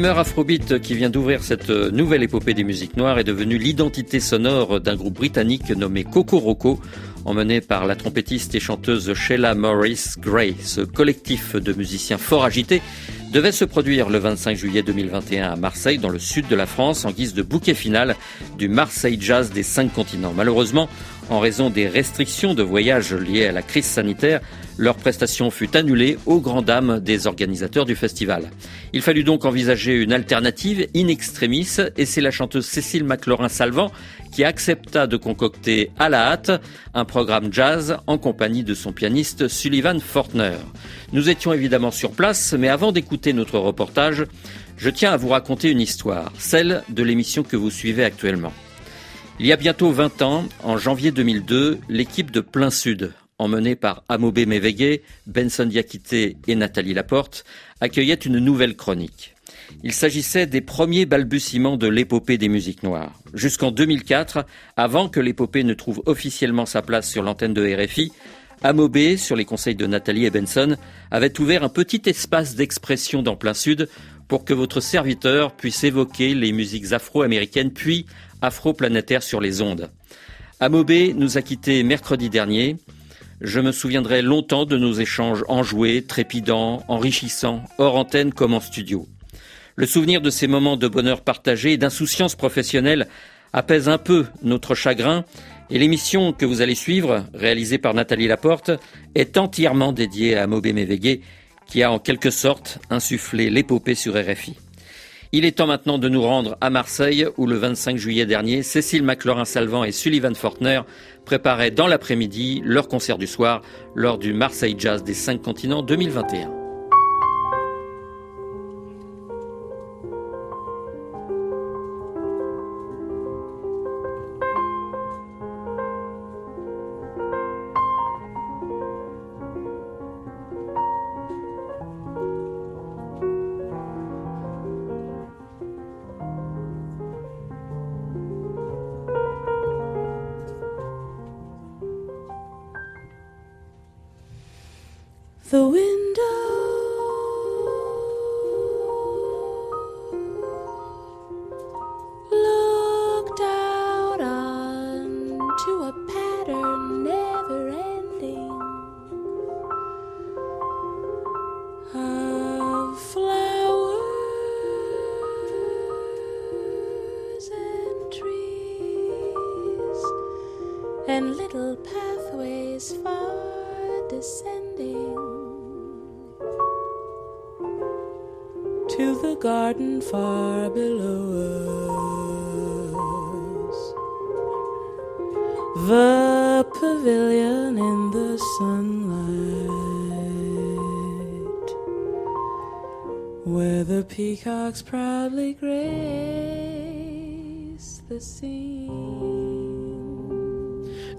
L'humeur afrobeat qui vient d'ouvrir cette nouvelle épopée des musiques noires est devenue l'identité sonore d'un groupe britannique nommé Coco Roco, emmené par la trompettiste et chanteuse Sheila Morris Gray. Ce collectif de musiciens fort agités devait se produire le 25 juillet 2021 à Marseille, dans le sud de la France, en guise de bouquet final du Marseille Jazz des cinq continents. Malheureusement, en raison des restrictions de voyage liées à la crise sanitaire, leur prestation fut annulée aux grand dames des organisateurs du festival. Il fallut donc envisager une alternative in extremis et c'est la chanteuse Cécile McLaurin-Salvant qui accepta de concocter à la hâte un programme jazz en compagnie de son pianiste Sullivan Fortner. Nous étions évidemment sur place, mais avant d'écouter notre reportage, je tiens à vous raconter une histoire, celle de l'émission que vous suivez actuellement. Il y a bientôt 20 ans, en janvier 2002, l'équipe de Plein Sud, emmenée par Amobé Mévégué, Benson Diakité et Nathalie Laporte, accueillait une nouvelle chronique. Il s'agissait des premiers balbutiements de l'épopée des musiques noires. Jusqu'en 2004, avant que l'épopée ne trouve officiellement sa place sur l'antenne de RFI, Amobé, sur les conseils de Nathalie et Benson, avait ouvert un petit espace d'expression dans plein sud pour que votre serviteur puisse évoquer les musiques afro-américaines puis afro-planétaires sur les ondes. Amobé nous a quittés mercredi dernier. Je me souviendrai longtemps de nos échanges enjoués, trépidants, enrichissants, hors antenne comme en studio. Le souvenir de ces moments de bonheur partagé et d'insouciance professionnelle apaise un peu notre chagrin et l'émission que vous allez suivre, réalisée par Nathalie Laporte, est entièrement dédiée à Mobé Mévégué, qui a en quelque sorte insufflé l'épopée sur RFI. Il est temps maintenant de nous rendre à Marseille, où le 25 juillet dernier, Cécile McLaurin-Salvant et Sullivan Fortner préparaient dans l'après-midi leur concert du soir lors du Marseille Jazz des cinq continents 2021. Pathways far descending to the garden far below us. The pavilion in the sunlight, where the peacocks proudly grace the scene.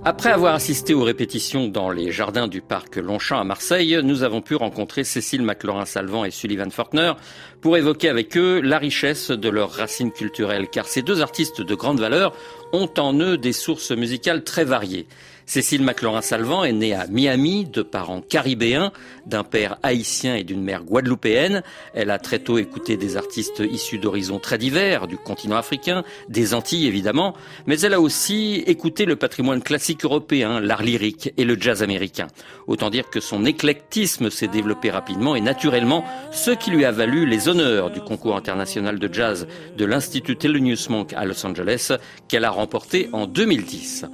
Après avoir assisté aux répétitions dans les jardins du parc Longchamp à Marseille, nous avons pu rencontrer Cécile McLaurin-Salvant et Sullivan Fortner pour évoquer avec eux la richesse de leurs racines culturelles, car ces deux artistes de grande valeur ont en eux des sources musicales très variées. Cécile McLaurin-Salvant est née à Miami de parents caribéens, d'un père haïtien et d'une mère guadeloupéenne. Elle a très tôt écouté des artistes issus d'horizons très divers, du continent africain, des Antilles évidemment, mais elle a aussi écouté le patrimoine classique européen, l'art lyrique et le jazz américain. Autant dire que son éclectisme s'est développé rapidement et naturellement, ce qui lui a valu les honneurs du concours international de jazz de l'Institut Thelonious Monk à Los Angeles, qu'elle a remporté en 2010.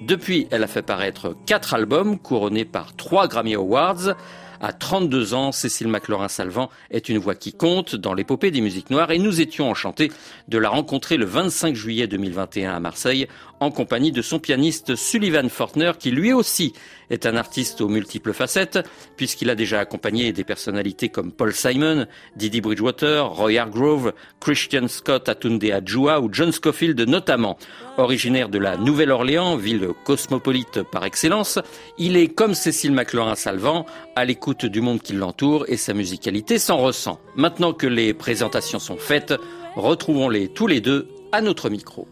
Depuis, elle a fait paraître quatre albums couronnés par trois Grammy Awards. À 32 ans, Cécile McLaurin-Salvant est une voix qui compte dans l'épopée des musiques noires et nous étions enchantés de la rencontrer le 25 juillet 2021 à Marseille en compagnie de son pianiste Sullivan Fortner qui lui aussi est un artiste aux multiples facettes puisqu'il a déjà accompagné des personnalités comme Paul Simon, Didi Bridgewater, Roy Hargrove, Christian Scott Atunde Adjua ou John Scofield notamment. Originaire de la Nouvelle-Orléans, ville cosmopolite par excellence, il est comme Cécile McLaurin-Salvant à l'écoute du monde qui l'entoure et sa musicalité s'en ressent. Maintenant que les présentations sont faites, retrouvons-les tous les deux à notre micro.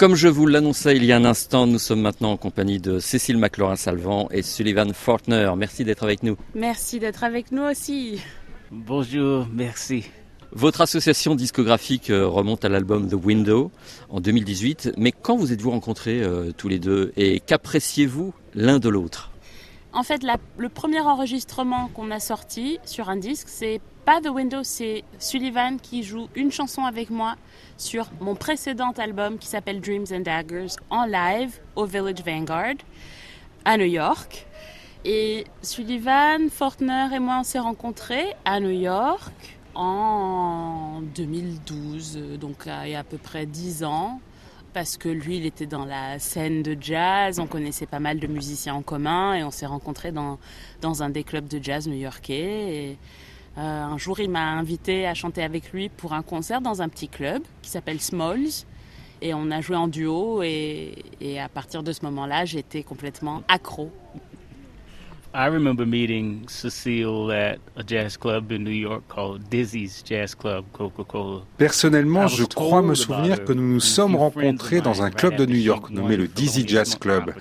Comme je vous l'annonçais il y a un instant, nous sommes maintenant en compagnie de Cécile McLaurin-Salvant et Sullivan Fortner. Merci d'être avec nous. Merci d'être avec nous aussi. Bonjour, merci. Votre association discographique euh, remonte à l'album The Window en 2018. Mais quand vous êtes-vous rencontrés euh, tous les deux et qu'appréciez-vous l'un de l'autre? En fait, la- le premier enregistrement qu'on a sorti sur un disque, c'est pas The Window, c'est Sullivan qui joue une chanson avec moi sur mon précédent album qui s'appelle Dreams and Daggers en live au Village Vanguard à New York. Et Sullivan, Fortner et moi, on s'est rencontrés à New York en 2012, euh, donc il y a à peu près 10 ans. Parce que lui, il était dans la scène de jazz, on connaissait pas mal de musiciens en commun et on s'est rencontrés dans, dans un des clubs de jazz new-yorkais. Un jour, il m'a invité à chanter avec lui pour un concert dans un petit club qui s'appelle Smalls. Et on a joué en duo et, et à partir de ce moment-là, j'étais complètement accro. I remember meeting Cecile at a jazz club in New York called Dizzy's Jazz Club, Coca-Cola. Personnellement, je crois me souvenir que nous nous sommes rencontrés dans un club de New York nommé le Dizzy Jazz Club.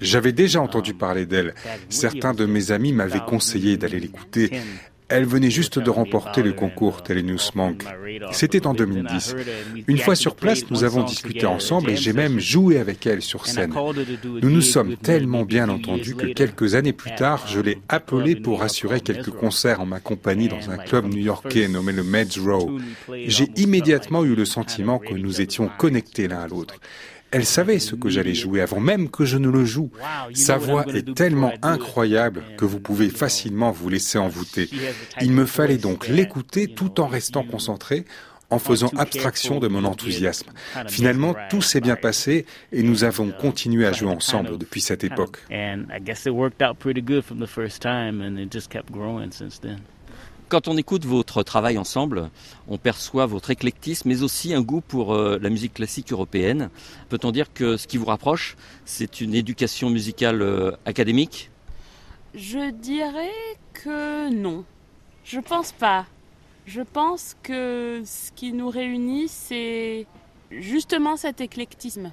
J'avais déjà entendu parler d'elle. Certains de mes amis m'avaient conseillé d'aller l'écouter. Elle venait juste de remporter le concours Telenius Monk. C'était en 2010. Une fois sur place, nous avons discuté ensemble et j'ai même joué avec elle sur scène. Nous nous sommes tellement bien entendus que quelques années plus tard, je l'ai appelée pour assurer quelques concerts en ma compagnie dans un club new-yorkais nommé le Meds Row. J'ai immédiatement eu le sentiment que nous étions connectés l'un à l'autre. Elle savait ce que j'allais jouer avant même que je ne le joue. Sa voix est tellement incroyable que vous pouvez facilement vous laisser envoûter. Il me fallait donc l'écouter tout en restant concentré, en faisant abstraction de mon enthousiasme. Finalement, tout s'est bien passé et nous avons continué à jouer ensemble depuis cette époque. Quand on écoute votre travail ensemble, on perçoit votre éclectisme, mais aussi un goût pour euh, la musique classique européenne. Peut-on dire que ce qui vous rapproche, c'est une éducation musicale euh, académique? Je dirais que non. Je pense pas. Je pense que ce qui nous réunit, c'est justement cet éclectisme.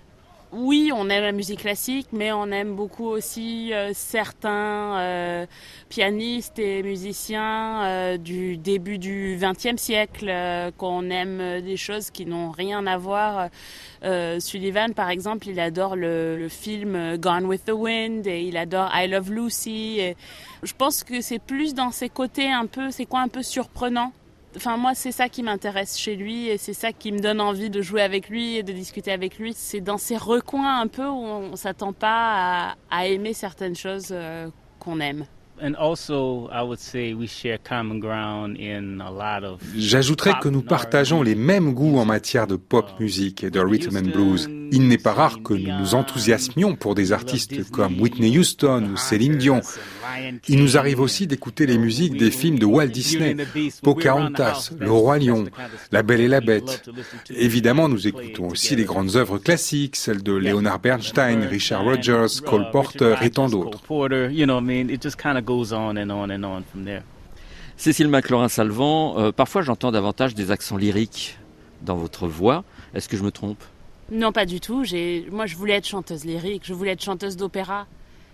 Oui, on aime la musique classique, mais on aime beaucoup aussi euh, certains euh, pianistes et musiciens euh, du début du XXe siècle, qu'on aime des choses qui n'ont rien à voir. Sullivan, par exemple, il adore le, le, film Gone with the Wind et il adore I Love Lucy. Et je pense que c'est plus dans ses côtés un peu, c'est quoi un peu surprenant Enfin, moi, c'est ça qui m'intéresse chez lui et c'est ça qui me donne envie de jouer avec lui et de discuter avec lui. C'est dans ces recoins un peu où on s'attend pas à, aimer certaines choses euh, qu'on aime. J'ajouterais que nous partageons les mêmes goûts en matière de pop music et de rhythm and blues. Il n'est pas rare que nous nous enthousiasmions pour des artistes comme Whitney Houston ou Céline Dion. Il nous arrive aussi d'écouter les musiques des films de Walt Disney, Pocahontas, Le Roi Lion, La Belle et la Bête. Évidemment, nous écoutons aussi les grandes œuvres classiques, celles de Leonard Bernstein, Richard Rogers, Cole Porter et tant d'autres. Cécile McLaurin-Salvant, euh, parfois j'entends davantage des accents lyriques dans votre voix. Est-ce que je me trompe? Non, pas du tout. Moi, je voulais être chanteuse lyrique, je voulais être chanteuse d'opéra.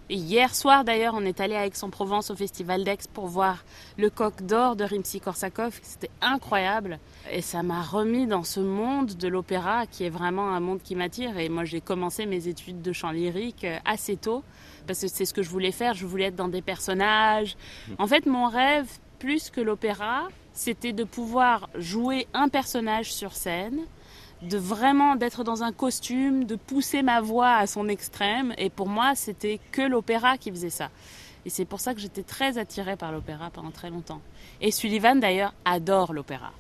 Et hier soir, d'ailleurs, on est allé à Aix-en-Provence au Festival d'Aix pour voir le coq d'or de Rimsky-Korsakov. C'était incroyable. Et ça m'a remis dans ce monde de l'opéra qui est vraiment un monde qui m'attire. Et moi, j'ai commencé mes études de chant lyrique euh, assez tôt parce que c'est ce que je voulais faire. Je voulais être dans des personnages. En fait, mon rêve, plus que l'opéra, c'était de pouvoir jouer un personnage sur scène de vraiment d'être dans un costume, de pousser ma voix à son extrême. Et pour moi, c'était que l'opéra qui faisait ça. Et c'est pour ça que j'étais très attirée par l'opéra pendant très longtemps. Et Sullivan, d'ailleurs, adore l'opéra.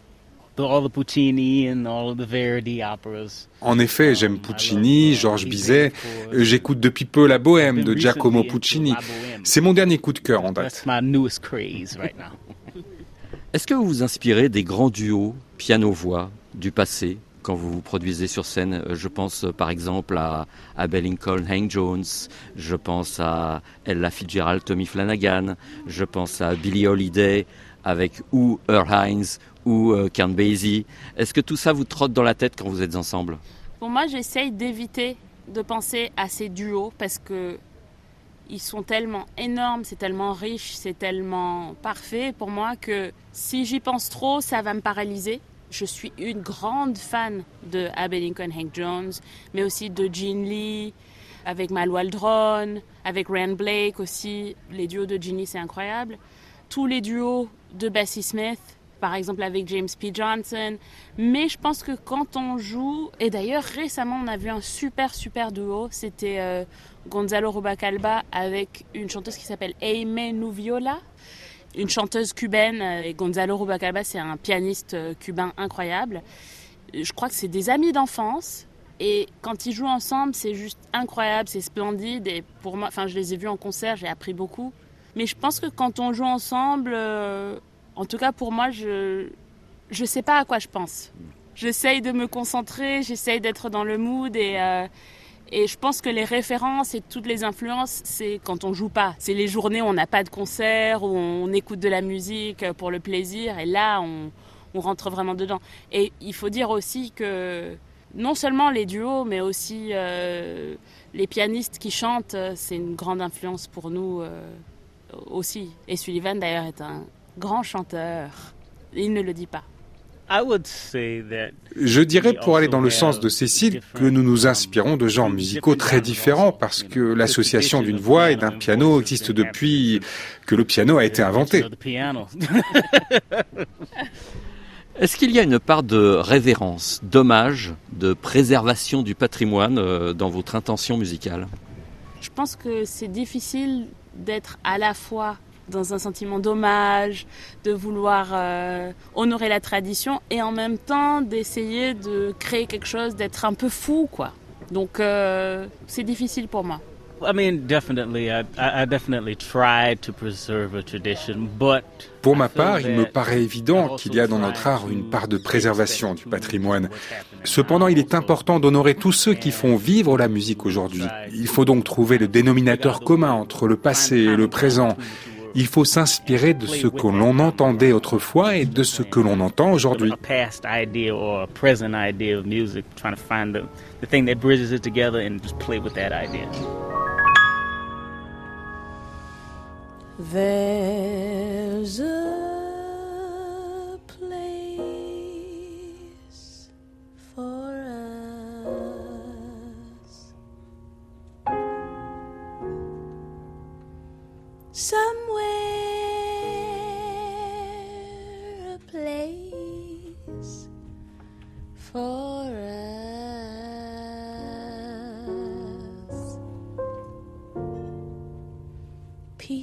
En effet, j'aime Puccini, Georges Bizet. J'écoute depuis peu La Bohème de Giacomo Puccini. C'est mon dernier coup de cœur en date. Est-ce que vous vous inspirez des grands duos piano-voix du passé quand vous vous produisez sur scène. Euh, je pense euh, par exemple à, à Lincoln, Hank Jones, je pense à Ella Fitzgerald, Tommy Flanagan, je pense à Billie Holiday avec ou Earl Hines ou euh, Kern Basie. Est-ce que tout ça vous trotte dans la tête quand vous êtes ensemble? Pour moi, j'essaye d'éviter de penser à ces duos parce que ils sont tellement énormes, c'est tellement riche, c'est tellement parfait pour moi que si j'y pense trop, ça va me paralyser je suis une grande fan de Abbey Lincoln Hank Jones, mais aussi de Gene Lee, avec Mal Waldron, avec Rand Blake aussi. Les duos de Gene Lee, c'est incroyable. Tous les duos de Bessie Smith, par exemple avec James P. Johnson. Mais je pense que quand on joue, et d'ailleurs récemment on a vu un super super duo, c'était euh, Gonzalo Rubacalba avec une chanteuse qui s'appelle Aimee Nuviola une chanteuse cubaine euh, et Gonzalo Rubacalba, c'est un pianiste euh, cubain incroyable. Je crois que c'est des amis d'enfance. Et quand ils jouent ensemble, c'est juste incroyable, c'est splendide. Et pour moi, enfin, je les ai vus en concert, j'ai appris beaucoup. Mais je pense que quand on joue ensemble, euh, en tout cas pour moi, je je sais pas à quoi je pense. J'essaye de me concentrer, j'essaye d'être dans le mood et et je pense que les références et toutes les influences, c'est quand on joue pas. C'est les journées où on n'a pas de concert, où on écoute de la musique pour le plaisir. Et là, on, rentre vraiment dedans. Et il faut dire aussi que non seulement les duos, mais aussi euh, les pianistes qui chantent, c'est une grande influence pour nous euh, aussi. Et Sullivan, d'ailleurs, est un grand chanteur. Il ne le dit pas. Je dirais, pour aller dans le sens de Cécile, que nous nous inspirons de genres musicaux très différents parce que l'association d'une voix et d'un piano existe depuis que le piano a été inventé. Est-ce qu'il y a une part de révérence, d'hommage, de préservation du patrimoine euh, dans votre intention musicale? Je pense que c'est difficile d'être à la fois dans un sentiment d'hommage, de vouloir euh, honorer la tradition et en même temps d'essayer de créer quelque chose, d'être un peu fou, quoi. Donc euh, c'est difficile pour moi. Pour ma part, il me paraît évident qu'il y a dans notre art une part de préservation du patrimoine. Cependant, il est important d'honorer tous ceux qui font vivre la musique aujourd'hui. Il faut donc trouver le dénominateur commun entre le passé et le présent Il faut s'inspirer de ce que l'on entendait autrefois et de ce que l'on entend aujourd'hui. A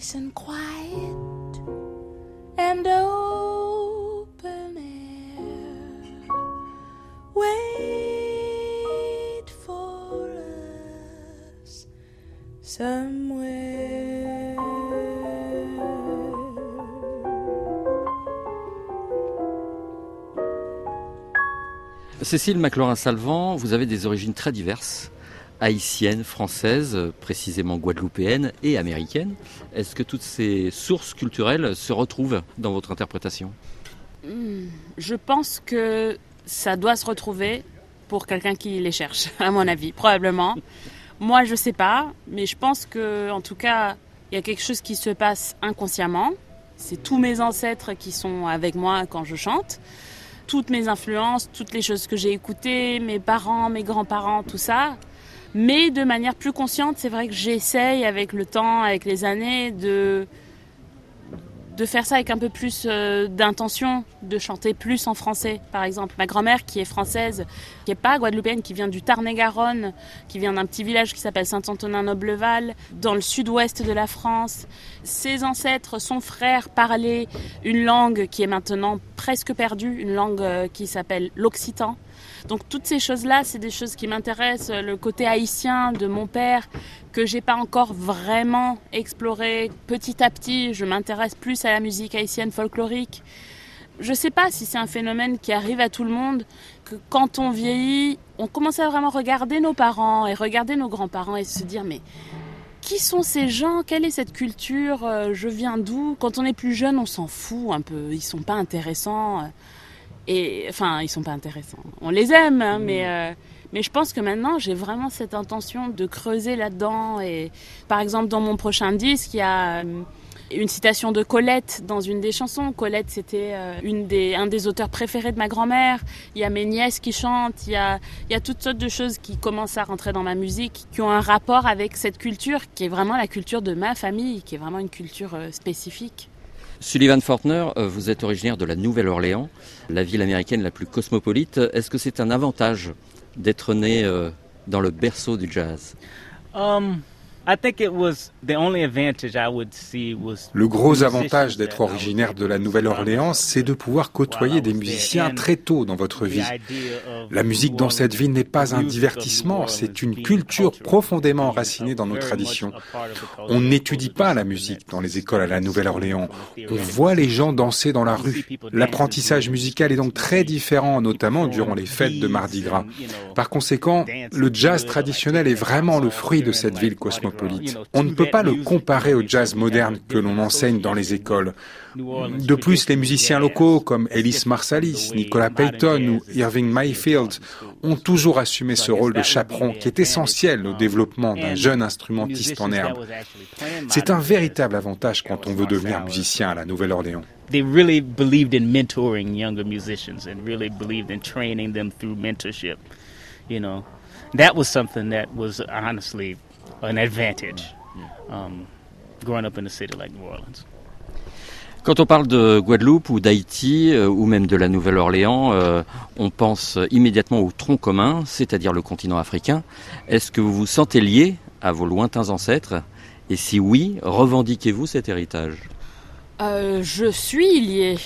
Peace and quiet and open air. Wait for us Cécile McLaurin-Salvant, vous avez des origines très diverses, haïtiennes, françaises, précisément guadeloupéennes et américaines. Est-ce que toutes ces sources culturelles se retrouvent dans votre interprétation? Hmm, Je pense que ça doit se retrouver pour quelqu'un qui les cherche, à mon avis, probablement. Moi, je sais pas, mais je pense que, en tout cas, il y a quelque chose qui se passe inconsciemment. C'est tous mes ancêtres qui sont avec moi quand je chante, toutes mes influences, toutes les choses que j'ai écoutées, mes parents, mes grands-parents, tout ça. Mais de manière plus consciente, c'est vrai que j'essaye avec le temps, avec les années, de de faire ça avec un peu plus euh, d'intention, de chanter plus en français, par exemple. Ma grand-mère, qui est française, qui n'est pas guadeloupéenne, qui vient du Tarn-et-Garonne, qui vient d'un petit village qui s'appelle Saint-Antonin-Nobleval, dans le sud-ouest de la France. Ses ancêtres, son frère, parlaient une langue qui est maintenant presque perdue, une langue euh, qui s'appelle l'occitan. Donc toutes ces choses-là, c'est des choses qui m'intéressent. Le côté haïtien de mon père, que j'ai pas encore vraiment exploré. Petit à petit, je m'intéresse plus à la musique haïtienne folklorique. Je sais pas si c'est un phénomène qui arrive à tout le monde, que quand on vieillit, on commence à vraiment regarder nos parents et regarder nos grands-parents et se dire mais qui sont ces gens? Quelle est cette culture? Euh, Je viens d'où? Quand on est plus jeune, on s'en fout un peu. Ils sont pas intéressants. Et enfin, ils sont pas intéressants. On les aime, hein, mais euh, mais je pense que maintenant, j'ai vraiment cette intention de creuser là-dedans. Et par exemple, dans mon prochain disque, il y a euh, une citation de Colette dans une des chansons. Colette, c'était euh, une des, un des auteurs préférés de ma grand-mère. Il y a mes nièces qui chantent. Il y a, il y a toutes sortes de choses qui commencent à rentrer dans ma musique, qui ont un rapport avec cette culture, qui est vraiment la culture de ma famille, qui est vraiment une culture euh, spécifique. Sullivan Fortner, euh, vous êtes originaire de la Nouvelle-Orléans, la ville américaine la plus cosmopolite. Est-ce que c'est un avantage d'être né euh, dans le berceau du jazz? Um, I think it was the only advantage I would see was Le gros avantage d'être originaire de la Nouvelle-Orléans, c'est de pouvoir côtoyer des musiciens très tôt dans votre vie. La musique dans cette ville n'est pas un divertissement, c'est une culture profondément enracinée dans nos traditions. On n'étudie pas la musique dans les écoles à la Nouvelle-Orléans. On voit les gens danser dans la rue. L'apprentissage musical est donc très différent, notamment durant les fêtes de Mardi Gras. Par conséquent, le jazz traditionnel est vraiment le fruit de cette ville cosmopolite. On ne peut pas le comparer au jazz moderne que l'on enseigne dans les écoles. De plus, les musiciens locaux comme Ellis Marsalis, Nicolas Payton ou Irving Mayfield ont toujours assumé ce rôle de chaperon qui est essentiel au développement d'un jeune instrumentiste en herbe. C'est un véritable avantage quand on veut devenir musicien à la Nouvelle-Orléans. They really believed in mentoring younger musicians and really believed in training them through mentorship. You know, that was something that was honestly an advantage um, growing up in a city like New Orleans. Quand on parle de Guadeloupe ou d'Haïti euh, ou même de la Nouvelle-Orléans, euh, on pense immédiatement au tronc commun, c'est-à-dire le continent africain. Est-ce que vous vous sentez lié à vos lointains ancêtres? Et si oui, revendiquez-vous cet héritage? Euh, je suis liée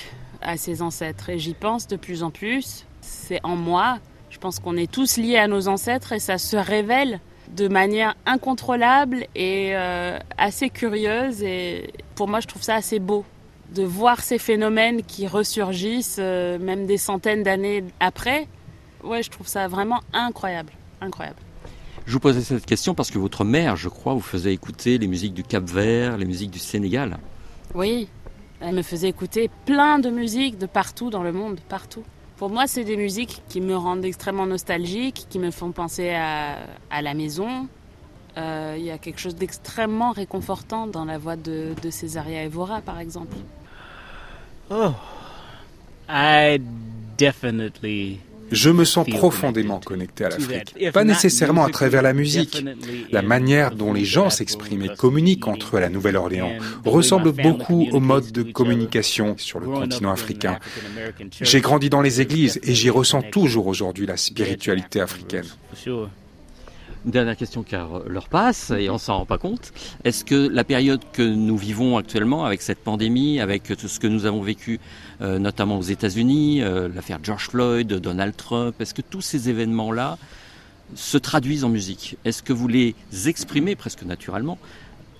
à ces ancêtres et j'y pense de plus en plus. C'est en moi. Je pense qu'on est tous liés à nos ancêtres et ça se révèle de manière incontrôlable et euh, assez curieuse. Et pour moi, je trouve ça assez beau de voir ces phénomènes qui ressurgissent euh, même des centaines d'années après. Ouais, je trouve ça vraiment incroyable, incroyable. Je vous posais cette question parce que votre mère, je crois, vous faisait écouter les musiques du Cap-Vert, les musiques du Sénégal. Oui, elle me faisait écouter plein de musiques de partout dans le monde, partout. Pour moi, c'est des musiques qui me rendent extrêmement nostalgique, qui me font penser à, la maison. Euh, Il y a quelque chose d'extrêmement réconfortant dans la voix de, de Césaria Evora, par exemple. Oh, I definitely Je me sens profondément connecté à l'Afrique. Pas nécessairement à travers la musique. La manière dont les gens s'expriment et communiquent entre eux à la Nouvelle-Orléans ressemble beaucoup au mode de communication sur le continent africain. J'ai grandi dans les églises et j'y ressens toujours aujourd'hui la spiritualité africaine. Dernière question car l'heure passe et on s'en rend pas compte. Est-ce que la période que nous vivons actuellement avec cette pandémie, avec tout ce que nous avons vécu euh, notamment aux États-Unis, euh, l'affaire George Floyd, Donald Trump, est-ce que tous ces événements-là se traduisent en musique? Est-ce que vous les exprimez presque naturellement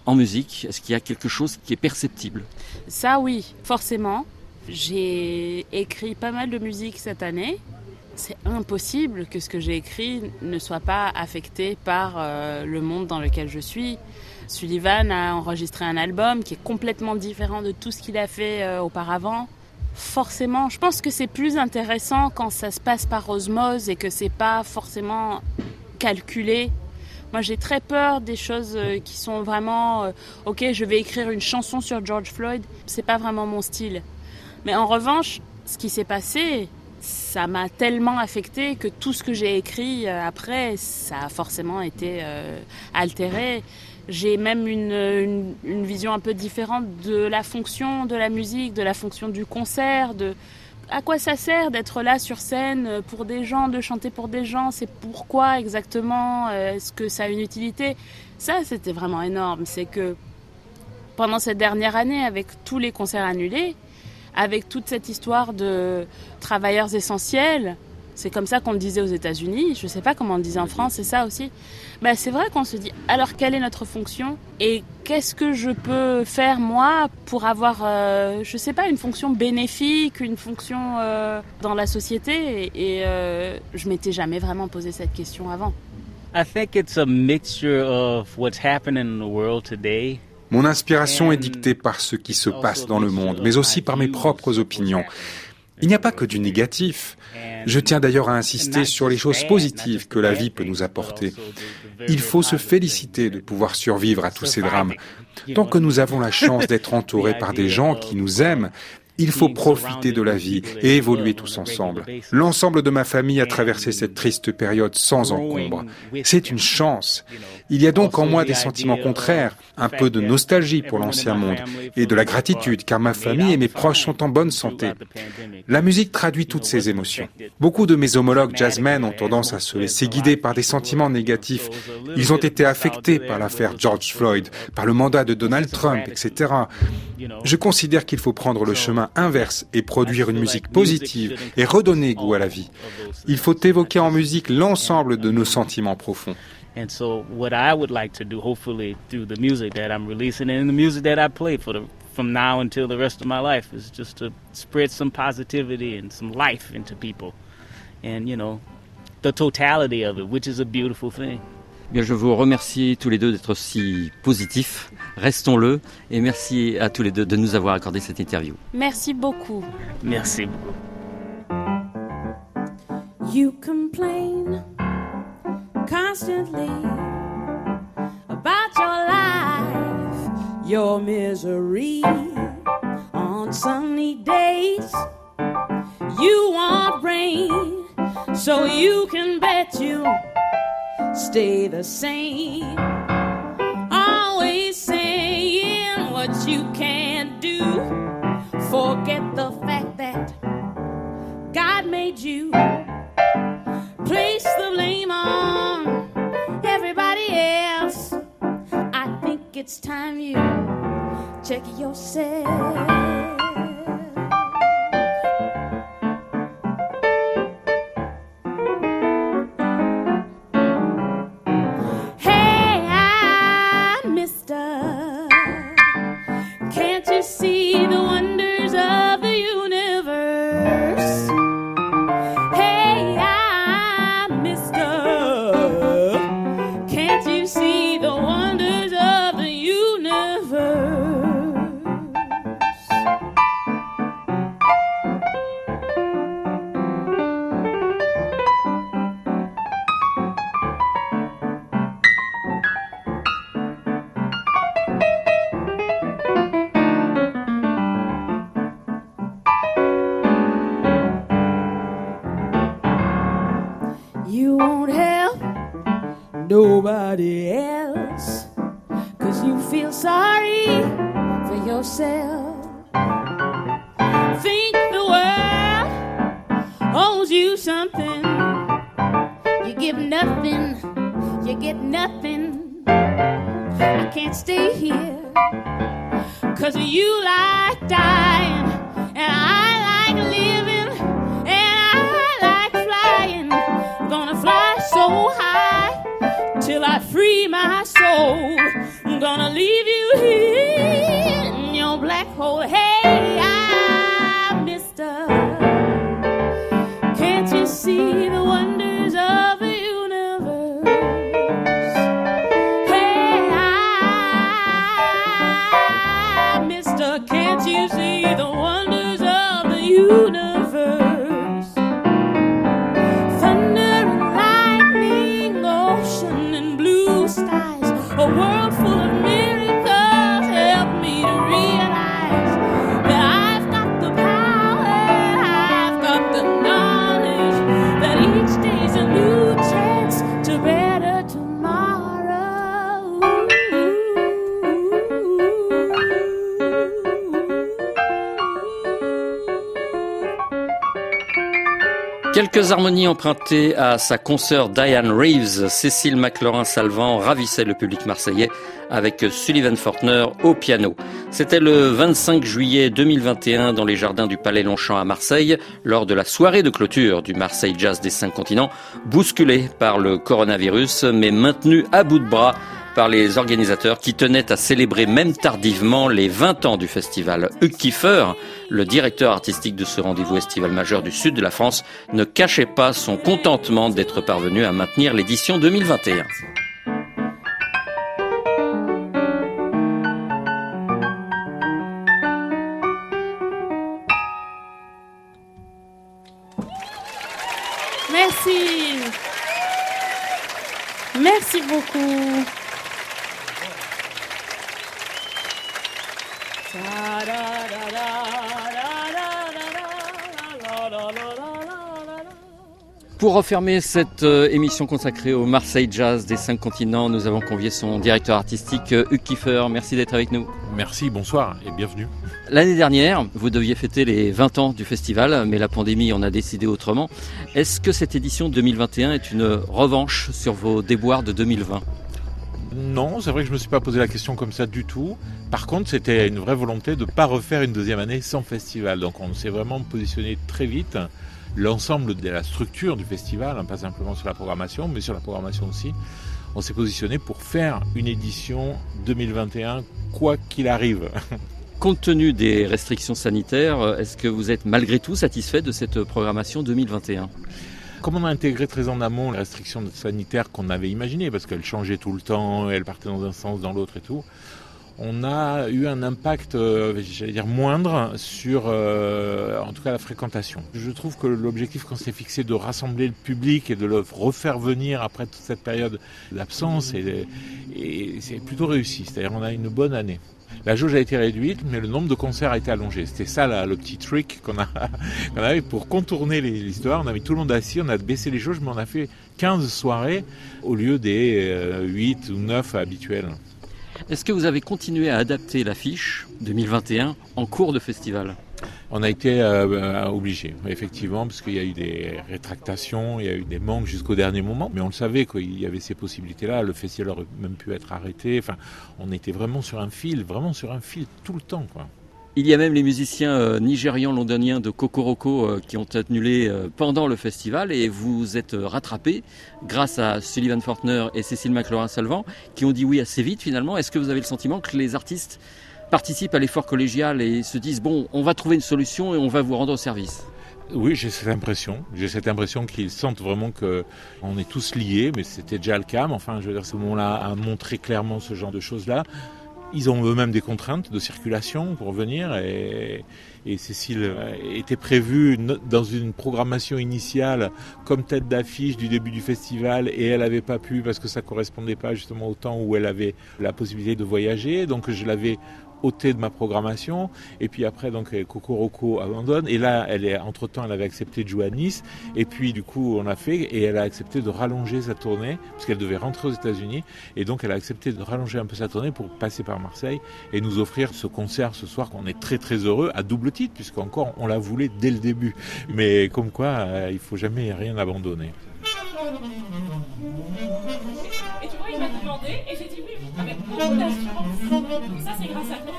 en musique? Est-ce qu'il y a quelque chose qui est perceptible? Ça oui, forcément. J'ai écrit pas mal de musique cette année. C'est impossible que ce que j'ai écrit ne soit pas affecté par euh, le monde dans lequel je suis. Sullivan a enregistré un album qui est complètement différent de tout ce qu'il a fait euh, auparavant. Forcément, je pense que c'est plus intéressant quand ça se passe par osmose et que c'est pas forcément calculé. Moi, j'ai très peur des choses euh, qui sont vraiment OK, je vais écrire une chanson sur George Floyd, c'est pas vraiment mon style. Mais en revanche, ce qui s'est passé, ça m'a tellement affecté que tout ce que j'ai écrit euh, après, ça a forcément été euh, altéré. J'ai même une, vision un peu différente de la fonction de la musique, de la fonction du concert, de à quoi ça sert d'être là sur scène pour des gens, de chanter pour des gens, c'est pourquoi exactement, est-ce que ça a une utilité? Ça, c'était vraiment énorme. C'est que pendant cette dernière année, avec tous les concerts annulés, avec toute cette histoire de travailleurs essentiels. C'est comme ça qu'on le disait aux États-Unis. Je ne sais pas comment on le disait en France, c'est ça aussi. Ben, c'est vrai qu'on se dit alors quelle est notre fonction et qu'est-ce que je peux faire moi pour avoir, euh, je ne sais pas, une fonction bénéfique, une fonction euh, dans la société. Et, et euh, je m'étais jamais vraiment posé cette question avant. I think it's a mixture of what's happening in the world today mon inspiration est dictée par ce qui se passe dans le monde, mais aussi par mes propres opinions. Il n'y a pas que du négatif. Je tiens d'ailleurs à insister sur les choses positives que la vie peut nous apporter. Il faut se féliciter de pouvoir survivre à tous ces drames. Tant que nous avons la chance d'être entourés par des gens qui nous aiment, il faut profiter de la vie et évoluer tous ensemble. L'ensemble de ma famille a traversé cette triste période sans encombre. C'est une chance. Il y a donc en moi des sentiments contraires, un peu de nostalgie pour l'ancien monde et de la gratitude car ma famille et mes proches sont en bonne santé. La musique traduit toutes ces émotions. Beaucoup de mes homologues jazzmen ont tendance à se laisser guider par des sentiments négatifs. Ils ont été affectés par l'affaire George Floyd, par le mandat de Donald Trump, etc. Je considère qu'il faut prendre le chemin inverse et produire une musique positive et redonner goût à la vie. Il faut évoquer en musique l'ensemble de nos sentiments profonds. And so, what I would like to do, hopefully, through the music that I'm releasing and the music that I play for the from now until the rest of my life, is just to spread some positivity and some life into people, and you know, the totality of it, which is a beautiful thing. Bien, je vous remercie tous les deux d'être si positifs. Restons-le et merci à tous les deux de nous avoir accordé cette interview. Merci beaucoup. Merci. You complain constantly about your life, your misery. On sunny days, you want rain, so you can bet you stay the same. You can't do. Forget the fact that God made you. Place the blame on everybody else. I think it's time you check yourself. Nobody else. Cause you feel sorry for yourself. Think the world owes you something. You give nothing, you get nothing. I can't stay here. Cause you like dying, I free my soul. I'm gonna leave you here in your black hole. Hey, Quelques harmonies empruntées à sa consoeur Diane Reeves, Cécile McLaurin-Salvant ravissait le public marseillais avec Sullivan Fortner au piano. C'était le 25 juillet 2021 dans les jardins du Palais Longchamp à Marseille, lors de la soirée de clôture du Marseille Jazz des cinq continents, bousculé par le coronavirus, mais maintenu à bout de bras par les organisateurs qui tenaient à célébrer même tardivement les 20 ans du festival. Hugh Kiefer, le directeur artistique de ce rendez-vous estival majeur du sud de la France, ne cachait pas son contentement d'être parvenu à maintenir l'édition 2021. Merci. Merci beaucoup. Pour refermer cette euh, émission consacrée au Marseille Jazz des cinq continents, nous avons convié son directeur artistique euh, Hugh Kiefer. Merci d'être avec nous. Merci, bonsoir et bienvenue. L'année dernière, vous deviez fêter les 20 ans du festival, mais la pandémie en a décidé autrement. Est-ce que cette édition 2021 est une revanche sur vos déboires de 2020 Non, c'est vrai que je ne me suis pas posé la question comme ça du tout. Par contre, c'était une vraie volonté de ne pas refaire une deuxième année sans festival. Donc on s'est vraiment positionné très vite. L'ensemble de la structure du festival, hein, pas simplement sur la programmation, mais sur la programmation aussi, on s'est positionné pour faire une édition 2021 quoi qu'il arrive. Compte tenu des restrictions sanitaires, est-ce que vous êtes malgré tout satisfait de cette programmation 2021 comme on a intégré très en amont les restrictions sanitaires qu'on avait imaginées, parce qu'elles changeaient tout le temps, elles partaient dans un sens, dans l'autre et tout, on a eu un impact, euh, j'allais dire, moindre sur, euh, en tout cas, la fréquentation. Je trouve que l'objectif qu'on s'est fixé de rassembler le public et de le refaire venir après toute cette période d'absence, et, et c'est plutôt réussi. C'est-à-dire on a une bonne année. La jauge a été réduite, mais le nombre de concerts a été allongé. C'était ça là, le petit trick qu'on a, qu'on avait pour contourner l'histoire. On a mis tout le monde assis, on a baissé les jauges, mais on a fait 15 soirées au lieu des euh, 8 ou 9 habituels. Est-ce que vous avez continué à adapter l'affiche 2021 en cours de festival? On a été euh, obligé, effectivement, parce qu'il y a eu des rétractations, il y a eu des manques jusqu'au dernier moment, mais on le savait qu'il y avait ces possibilités-là. Le festival aurait même pu être arrêté. On était vraiment sur un fil, vraiment sur un fil tout le temps. Il y a même les musiciens euh, nigérians londoniens de Kokoroko euh, qui ont annulé euh, pendant le festival et vous êtes rattrapés grâce à Sullivan Fortner et Cécile McLaurin-Salvant qui ont dit oui assez vite finalement. Est-ce que vous avez le sentiment que les artistes participent à l'effort collégial et se disent bon, on va trouver une solution et on va vous rendre service? Oui, j'ai cette impression. J'ai cette impression qu'ils sentent vraiment que on est tous liés, mais c'était déjà le cas. Mais enfin, je veux dire, ce moment-là a montré clairement ce genre de choses-là. Ils ont eux-mêmes des contraintes de circulation pour venir et, Cécile était prévue dans une programmation initiale comme tête d'affiche du début du festival et elle n'avait pas pu parce que ça correspondait pas justement au temps où elle avait la possibilité de voyager. Donc je l'avais ôté de ma programmation. Et puis après, donc Coco Rocco abandonne. Et là, elle est entre temps, elle avait accepté de jouer à Nice. Et puis du coup, on a fait et elle a accepté de rallonger sa tournée parce qu'elle devait rentrer aux États-Unis. Et donc, elle a accepté de rallonger un peu sa tournée pour passer par Marseille et nous offrir ce concert ce soir qu'on est très très heureux à double titre puisqu'encore on l'a voulu dès le début. Mais comme quoi, euh, il faut jamais rien abandonner. Avec beaucoup d'assurance. Ça, c'est grâce à toi.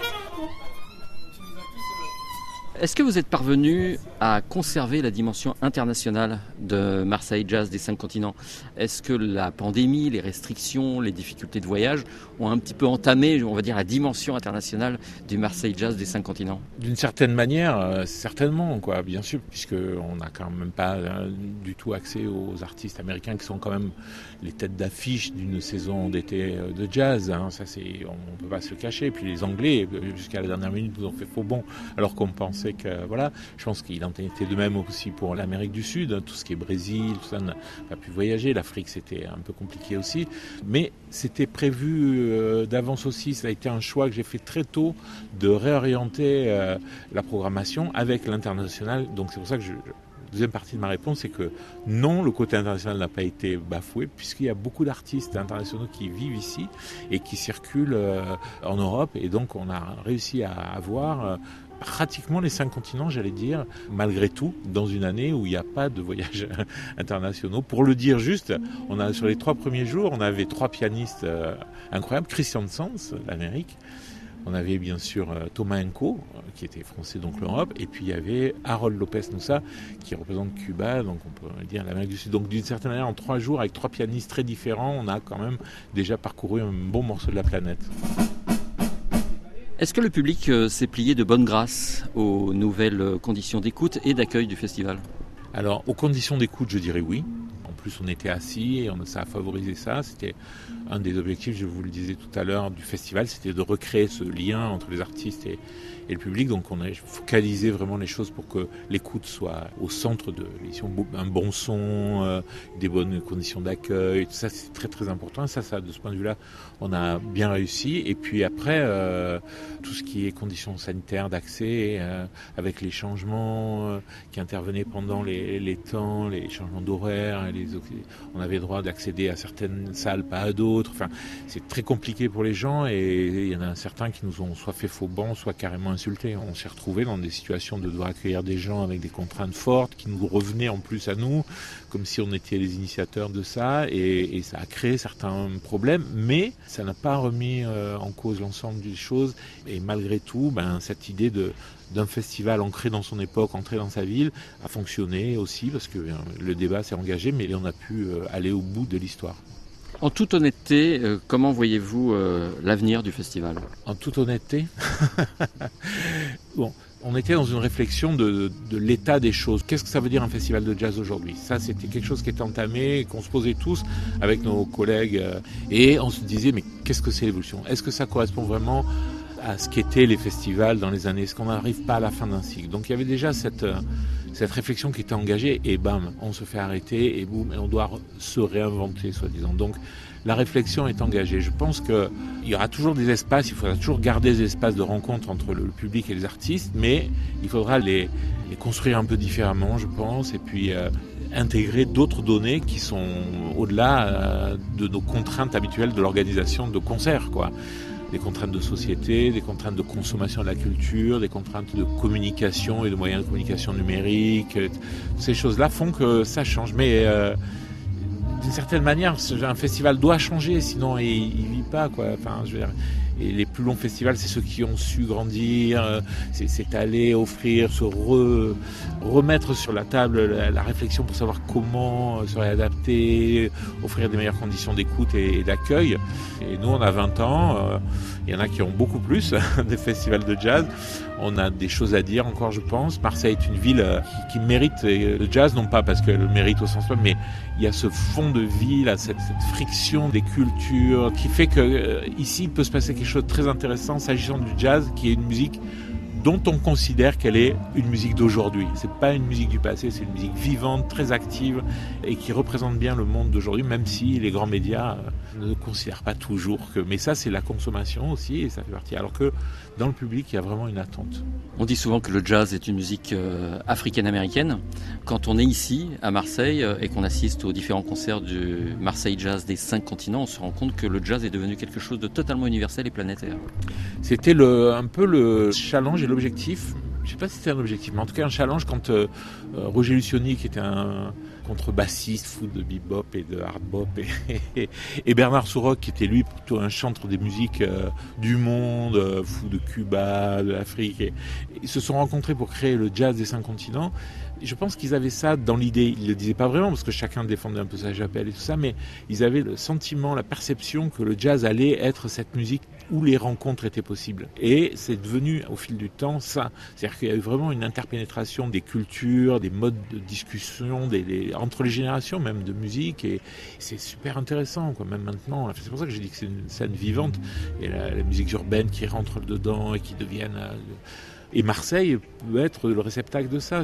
Est-ce que vous êtes parvenu à conserver la dimension internationale de Marseille Jazz des cinq continents? Est-ce que la pandémie, les restrictions, les difficultés de voyage ont un petit peu entamé, on va dire, la dimension internationale du Marseille Jazz des cinq continents? D'une certaine manière, euh, certainement, quoi, bien sûr, puisqu'on n'a quand même pas euh, du tout accès aux artistes américains qui sont quand même les têtes d'affiche d'une saison d'été euh, de jazz. Hein. On ne peut pas se le cacher. Puis les Anglais, jusqu'à la dernière minute, nous ont fait faux bon, alors qu'on pense que voilà, je pense qu'il en était de même aussi pour l'Amérique du Sud, hein, tout ce qui est Brésil, tout ça n'a pas pu voyager. L'Afrique c'était un peu compliqué aussi, mais c'était prévu euh, d'avance aussi. Ça a été un choix que j'ai fait très tôt de réorienter euh, la programmation avec l'international. Donc c'est pour ça que je, deuxième partie de ma réponse, c'est que non, le côté international n'a pas été bafoué, puisqu'il y a beaucoup d'artistes internationaux qui vivent ici et qui circulent euh, en Europe. Et donc, on a réussi à avoir pratiquement les cinq continents, j'allais dire, malgré tout, dans une année où il n'y a pas de voyages internationaux. Pour le dire juste, on a sur les trois premiers jours, on avait trois pianistes euh, incroyables, Christian Sanz, l'Amérique. On avait bien sûr euh, Thomas Enco, qui était français donc l'Europe, et puis il y avait Harold Lopez Noussa, qui représente Cuba, donc on peut dire l'Amérique du Sud. Donc d'une certaine manière, en trois jours, avec trois pianistes très différents, on a quand même déjà parcouru un bon morceau de la planète. Est-ce que le public euh, s'est plié de bonne grâce aux nouvelles euh, conditions d'écoute et d'accueil du festival? Alors, aux conditions d'écoute, je dirais oui. En plus, on était assis et on, ça a favorisé ça. C'était un des objectifs, je vous le disais tout à l'heure, du festival, c'était de recréer ce lien entre les artistes et, le public. Donc on a focalisé vraiment les choses pour que l'écoute soit au centre de l'émission. Un bon son, euh, des bonnes conditions d'accueil, tout ça c'est très très important. Ça, de ce point de vue-là, on a bien réussi. Et puis après, euh, tout ce qui est conditions sanitaires d'accès, euh, avec les changements qui intervenaient pendant les, temps, les changements d'horaire, on avait droit d'accéder à certaines salles, pas à d'autres. Enfin, c'est très compliqué pour les gens et il y en a certains qui nous ont soit fait faux banc, soit carrément on s'est retrouvé dans des situations de devoir accueillir des gens avec des contraintes fortes qui nous revenaient en plus à nous, comme si on était les initiateurs de ça, et, ça a créé certains problèmes, mais ça n'a pas remis euh, en cause l'ensemble des choses. Et malgré tout, ben, cette idée de d'un festival ancré dans son époque, ancré dans sa ville, a fonctionné aussi parce que euh, le débat s'est engagé, mais on a pu euh, aller au bout de l'histoire. En toute honnêteté, euh, comment voyez-vous euh, l'avenir du festival? En toute honnêteté? Bon, on était dans une réflexion de, l'état des choses. Qu'est-ce que ça veut dire un festival de jazz aujourd'hui? Ça, c'était quelque chose qui était entamé, qu'on se posait tous avec nos collègues, euh, et on se disait, mais qu'est-ce que c'est l'évolution? Est-ce que ça correspond vraiment à ce qu'étaient les festivals dans les années? Est-ce qu'on n'arrive pas à la fin d'un cycle? Donc il y avait déjà cette cette réflexion qui était engagée et bam, on se fait arrêter et boum, et on doit se réinventer, soi-disant. Donc la réflexion est engagée. Je pense qu'il y aura toujours des espaces, il faudra toujours garder des espaces de rencontre entre le, public et les artistes, mais il faudra les, construire un peu différemment, je pense, et puis euh, intégrer d'autres données qui sont au-delà euh, de nos contraintes habituelles de l'organisation de concerts, quoi des contraintes de société, des contraintes de consommation de la culture, des contraintes de communication et de moyens de communication numérique. Ces choses-là font que ça change. Mais euh, d'une certaine manière, un festival doit changer, sinon il, ne vit pas. Quoi. Enfin, je les plus longs festivals, c'est ceux qui ont su grandir, euh, c'est aller offrir, se remettre sur la table la, réflexion pour savoir comment euh, se réadapter, offrir des meilleures conditions d'écoute et, d'accueil. Et nous, on a 20 ans, euh, il y en a qui ont beaucoup plus des festivals de jazz. On a des choses à dire encore, je pense. Marseille est une ville qui, mérite le jazz, non pas parce qu'elle le mérite au sens propre, mais il y a ce fond de vie, cette, friction des cultures qui fait que ici il peut se passer quelque chose de très intéressant s'agissant du jazz, qui est une musique dont on considère qu'elle est une musique d'aujourd'hui. C'est pas une musique du passé, c'est une musique vivante, très active et qui représente bien le monde d'aujourd'hui, même si les grands médias euh, ne considèrent pas toujours que. Mais ça, c'est la consommation aussi et ça fait partie. Alors que dans le public, il y a vraiment une attente. On dit souvent que le jazz est une musique euh, africaine-américaine. Quand on est ici, à Marseille, euh, et qu'on assiste aux différents concerts du Marseille Jazz des cinq continents, on se rend compte que le jazz est devenu quelque chose de totalement universel et planétaire. C'était un peu le challenge et l'objectif. Je ne sais pas si c'était un objectif, mais en tout cas un challenge quand euh, Roger Lucioni, qui était un contrebassiste fou de bebop et de hard bop et, Bernard Souroc qui était lui plutôt un chantre des musiques euh, du monde, euh, fou de Cuba, de l'Afrique. Ils se sont rencontrés pour créer le jazz des cinq continents. je pense qu'ils avaient ça dans l'idée. Ils le disaient pas vraiment parce que chacun défendait un peu sa chapelle et tout ça, mais ils avaient le sentiment, la perception que le jazz allait être cette musique où les rencontres étaient possibles. Et c'est devenu au fil du temps ça. C'est-à-dire qu'il y a eu vraiment une interpénétration des cultures, des modes de discussion, des, entre les générations même de musique. Et c'est super intéressant, quoi, même maintenant. C'est pour ça que j'ai dit que c'est une scène vivante. Et la, musique urbaine qui rentre dedans et qui deviennent... Euh, et Marseille peut être le réceptacle de ça.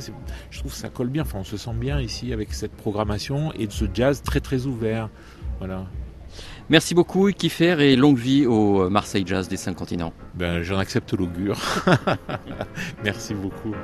Je trouve que ça colle bien. Enfin, on se sent bien ici avec cette programmation et de ce jazz très très ouvert. Voilà. Merci beaucoup, Kiffer, et longue vie au Marseille Jazz des cinq continents. J'en accepte l'augure. Merci beaucoup.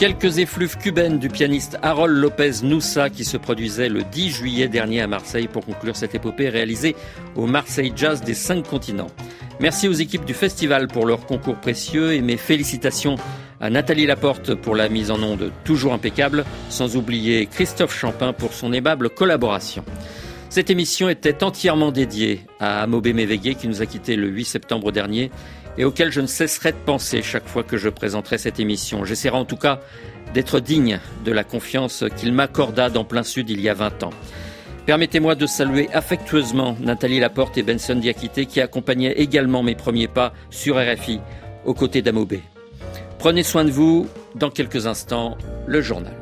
Quelques effluves cubaines du pianiste Harold Lopez Noussa qui se produisait le 10 juillet dernier à Marseille pour conclure cette épopée réalisée au Marseille Jazz des cinq continents. Merci aux équipes du festival pour leur concours précieux et mes félicitations à Nathalie Laporte pour la mise en onde toujours impeccable, sans oublier Christophe Champin pour son aimable collaboration. Cette émission était entièrement dédiée à Amobé Mévégué qui nous a quittés le 8 septembre dernier et auquel je ne cesserai de penser chaque fois que je présenterai cette émission. J'essaierai en tout cas d'être digne de la confiance qu'il m'accorda dans plein sud il y a 20 ans. Permettez-moi de saluer affectueusement Nathalie Laporte et Benson Diakité qui accompagnaient également mes premiers pas sur RFI aux côtés d'Amobé. Prenez soin de vous. Dans quelques instants, le journal.